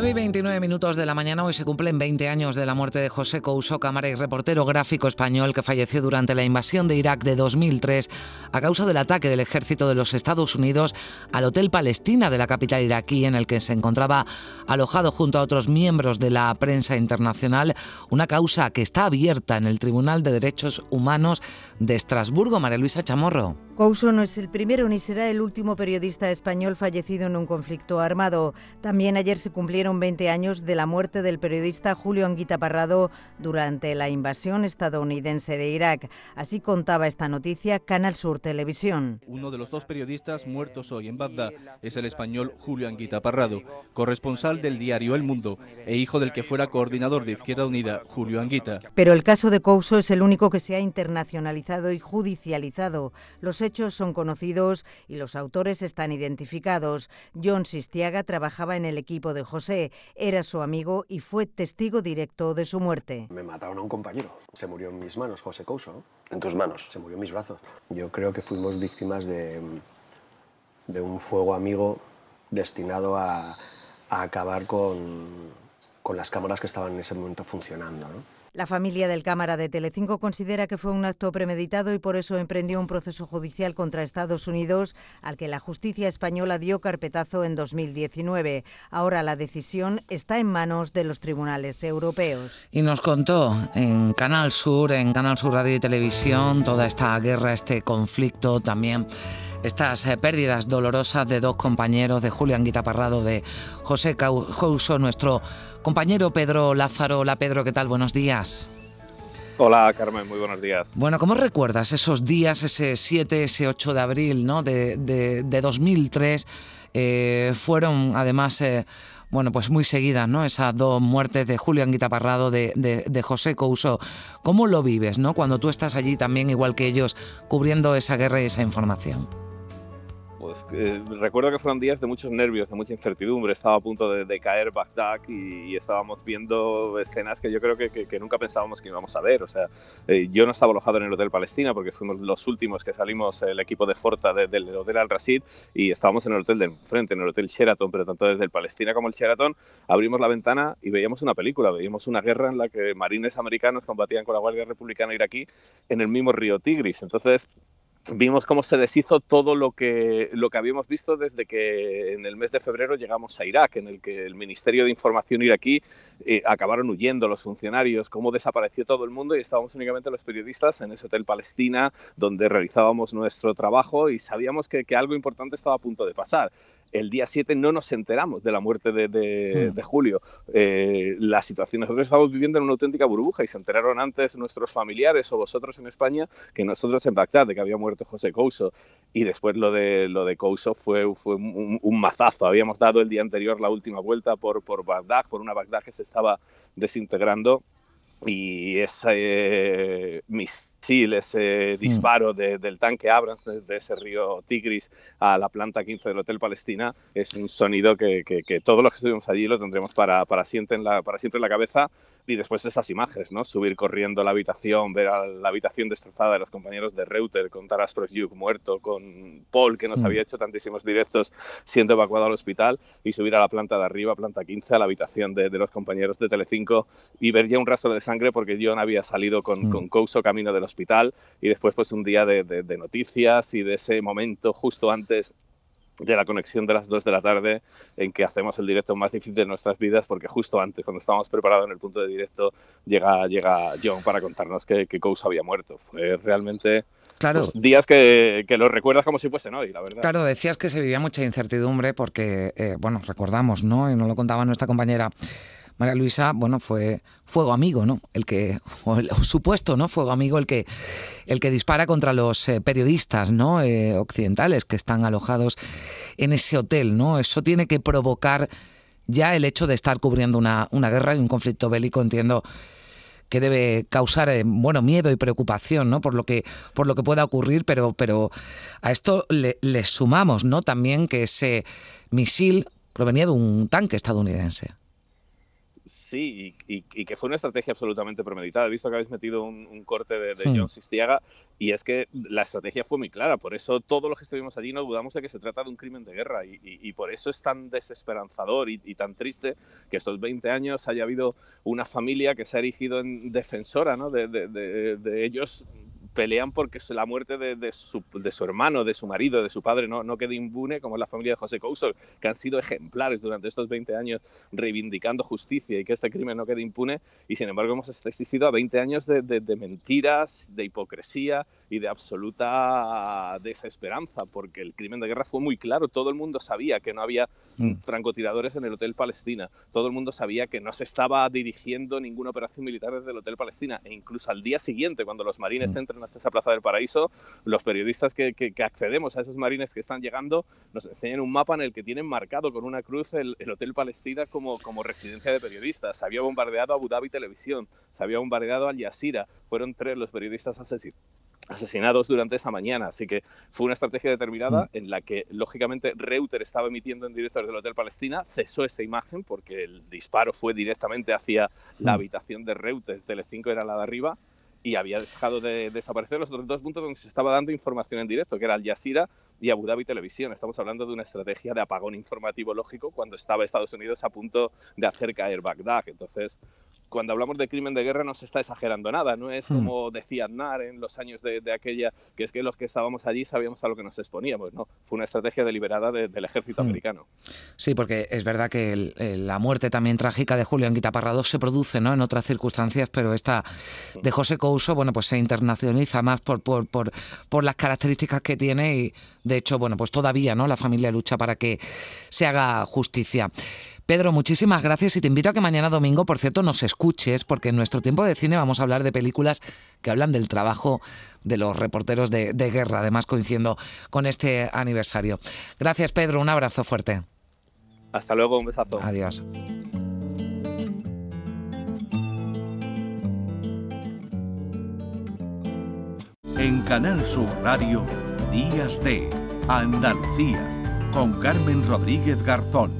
9 y 29 minutos de la mañana, hoy se cumplen 20 años de la muerte de José Couso, cámara y reportero gráfico español que falleció durante la invasión de Irak de 2003 a causa del ataque del ejército de los Estados Unidos al Hotel Palestina de la capital iraquí, en el que se encontraba alojado junto a otros miembros de la prensa internacional, una causa que está abierta en el Tribunal de Derechos Humanos de Estrasburgo. María Luisa Chamorro. Couso no es el primero ni será el último periodista español fallecido en un conflicto armado. También ayer se cumplieron 20 años de la muerte del periodista Julio Anguita Parrado durante la invasión estadounidense de Irak. Así contaba esta noticia Canal Sur Televisión. Uno de los dos periodistas muertos hoy en Bagdad es el español Julio Anguita Parrado, corresponsal del diario El Mundo e hijo del que fuera coordinador de Izquierda Unida, Julio Anguita. Pero el caso de Couso es el único que se ha internacionalizado y judicializado. Los hechos son conocidos y los autores están identificados. John Sistiaga trabajaba en el equipo de José, era su amigo y fue testigo directo de su muerte. Me mataron a un compañero, se murió en mis manos, José Couso. ¿En tus manos? Se murió en mis brazos. Yo creo que fuimos víctimas de, de un fuego amigo destinado a, a acabar con, con las cámaras que estaban en ese momento funcionando. ¿no? La familia del cámara de Telecinco considera que fue un acto premeditado y por eso emprendió un proceso judicial contra Estados Unidos al que la justicia española dio carpetazo en 2019. Ahora la decisión está en manos de los tribunales europeos. Y nos contó en Canal Sur, en Canal Sur Radio y Televisión, toda esta guerra, este conflicto también estas eh, pérdidas dolorosas de dos compañeros, de Julián Guitaparrado, de José Couso, nuestro compañero Pedro Lázaro. Hola Pedro, ¿qué tal? Buenos días. Hola Carmen, muy buenos días. Bueno, ¿cómo recuerdas esos días, ese 7, ese 8 de abril ¿no? de, de, 2003? Eh, fueron además... Eh, bueno, pues muy seguidas, ¿no? Esas dos muertes de Julián Guitaparrado, de, de, de, José Couso. ¿Cómo lo vives, ¿no? Cuando tú estás allí también, igual que ellos, cubriendo esa guerra y esa información. Eh, recuerdo que fueron días de muchos nervios, de mucha incertidumbre. Estaba a punto de, caer Bagdad y, estábamos viendo escenas que yo creo que, nunca pensábamos que íbamos a ver. O sea, eh, yo no estaba alojado en el Hotel Palestina porque fuimos los últimos que salimos, el equipo de Forta del Hotel Al Rasid, y estábamos en el hotel de enfrente, en el Hotel Sheraton, pero tanto desde el Palestina como el Sheraton abrimos la ventana y veíamos una película, veíamos una guerra en la que marines americanos combatían con la Guardia Republicana iraquí en el mismo río Tigris. Entonces, vimos cómo se deshizo todo lo que, lo que habíamos visto desde que en el mes de febrero llegamos a Irak, en el que el Ministerio de Información iraquí eh, acabaron huyendo los funcionarios, cómo desapareció todo el mundo y estábamos únicamente los periodistas en ese hotel Palestina donde realizábamos nuestro trabajo y sabíamos que, que algo importante estaba a punto de pasar. El día 7 no nos enteramos de la muerte de, de, hmm. Julio. Eh, la situación, nosotros estábamos viviendo en una auténtica burbuja y se enteraron antes nuestros familiares o vosotros en España que nosotros en Bagdad de que había muerto José Couso y después lo de lo de Couso fue, fue un, mazazo. Habíamos dado el día anterior la última vuelta por, por Bagdad, por una Bagdad que se estaba desintegrando y ese eh, Sí, ese mm. disparo del tanque Abrams desde ese río Tigris a la planta 15 del Hotel Palestina es un sonido que, que, todos los que estuvimos allí lo tendremos para, para, siempre en la, para siempre en la cabeza y después esas imágenes, ¿no? Subir corriendo a la habitación, ver a la habitación destrozada de los compañeros de Reuter, con Taras Prosyuk muerto, con Paul que nos mm. había hecho tantísimos directos siendo evacuado al hospital y subir a la planta de arriba, planta 15, a la habitación de, de los compañeros de Telecinco y ver ya un rastro de sangre porque John había salido con, mm. con Couso camino de los hospital y después pues un día de, de, noticias y de ese momento justo antes de la conexión de las 2 de la tarde en que hacemos el directo más difícil de nuestras vidas porque justo antes, cuando estábamos preparados en el punto de directo, llega, llega John para contarnos que, que Couso había muerto. Fue realmente claro. Pues, días que, que los recuerdas como si fuesen hoy, la verdad. Claro, decías que se vivía mucha incertidumbre porque, eh, bueno, recordamos, ¿no? Y nos lo contaba nuestra compañera María Luisa, bueno, fue fuego amigo, ¿no? El que, o supuesto, ¿no? Fuego amigo el que, el que dispara contra los eh, periodistas, ¿no? Eh, occidentales que están alojados en ese hotel, ¿no? Eso tiene que provocar ya el hecho de estar cubriendo una, guerra y un conflicto bélico, entiendo que debe causar eh, bueno miedo y preocupación no por lo que por lo que pueda ocurrir pero pero a esto le, le sumamos no también que ese misil provenía de un tanque estadounidense Sí, y, que fue una estrategia absolutamente premeditada. He visto que habéis metido un, corte de, de John Sistiaga y es que la estrategia fue muy clara. Por eso todos los que estuvimos allí no dudamos de que se trata de un crimen de guerra y, por eso es tan desesperanzador y, tan triste que estos 20 años haya habido una familia que se ha erigido en defensora ¿no? de, de ellos pelean porque la muerte de, su, hermano, de su marido, de su padre no, no quede impune, como es la familia de José Couso, que han sido ejemplares durante estos 20 años reivindicando justicia y que este crimen no quede impune. Y sin embargo hemos existido a 20 años de, mentiras, de hipocresía y de absoluta desesperanza, porque el crimen de guerra fue muy claro. Todo el mundo sabía que no había mm. francotiradores en el Hotel Palestina. Todo el mundo sabía que no se estaba dirigiendo ninguna operación militar desde el Hotel Palestina. E incluso al día siguiente, cuando los marines mm. entran hasta esa Plaza del Paraíso, los periodistas que, accedemos a esos marines que están llegando nos enseñan un mapa en el que tienen marcado con una cruz el, Hotel Palestina como, como residencia de periodistas. Se había bombardeado Abu Dhabi Televisión, se había bombardeado Al Jazeera. Fueron tres los periodistas asesinados durante esa mañana. Así que fue una estrategia determinada en la que, lógicamente, Reuter estaba emitiendo en directo desde el Hotel Palestina, cesó esa imagen porque el disparo fue directamente hacia la mm. habitación de Reuter, Telecinco era la de arriba, y había dejado de desaparecer los otros dos puntos donde se estaba dando información en directo, que era Al Jazeera y Abu Dhabi Televisión. Estamos hablando de una estrategia de apagón informativo lógico cuando estaba Estados Unidos a punto de hacer caer Bagdad. Entonces, cuando hablamos de crimen de guerra no se está exagerando nada, no es hmm. como decía Aznar en los años de, aquella, que es que los que estábamos allí sabíamos a lo que nos exponíamos, ¿no? Fue una estrategia deliberada del ejército hmm. americano. Sí, porque es verdad que la muerte también trágica de Julio Anguita Parrado se produce ¿no? en otras circunstancias, pero esta de José Couso, bueno, pues se internacionaliza más por, por, por, por las características que tiene y de hecho, bueno, pues todavía ¿no? la familia lucha para que se haga justicia. Pedro, muchísimas gracias y te invito a que mañana domingo, por cierto, nos escuches, porque en nuestro tiempo de cine vamos a hablar de películas que hablan del trabajo de los reporteros de, guerra, además coincidiendo con este aniversario. Gracias, Pedro, un abrazo fuerte. Hasta luego, un besazo. Adiós. En Canal Sur Radio, Días de Andalucía, con Carmen Rodríguez Garzón.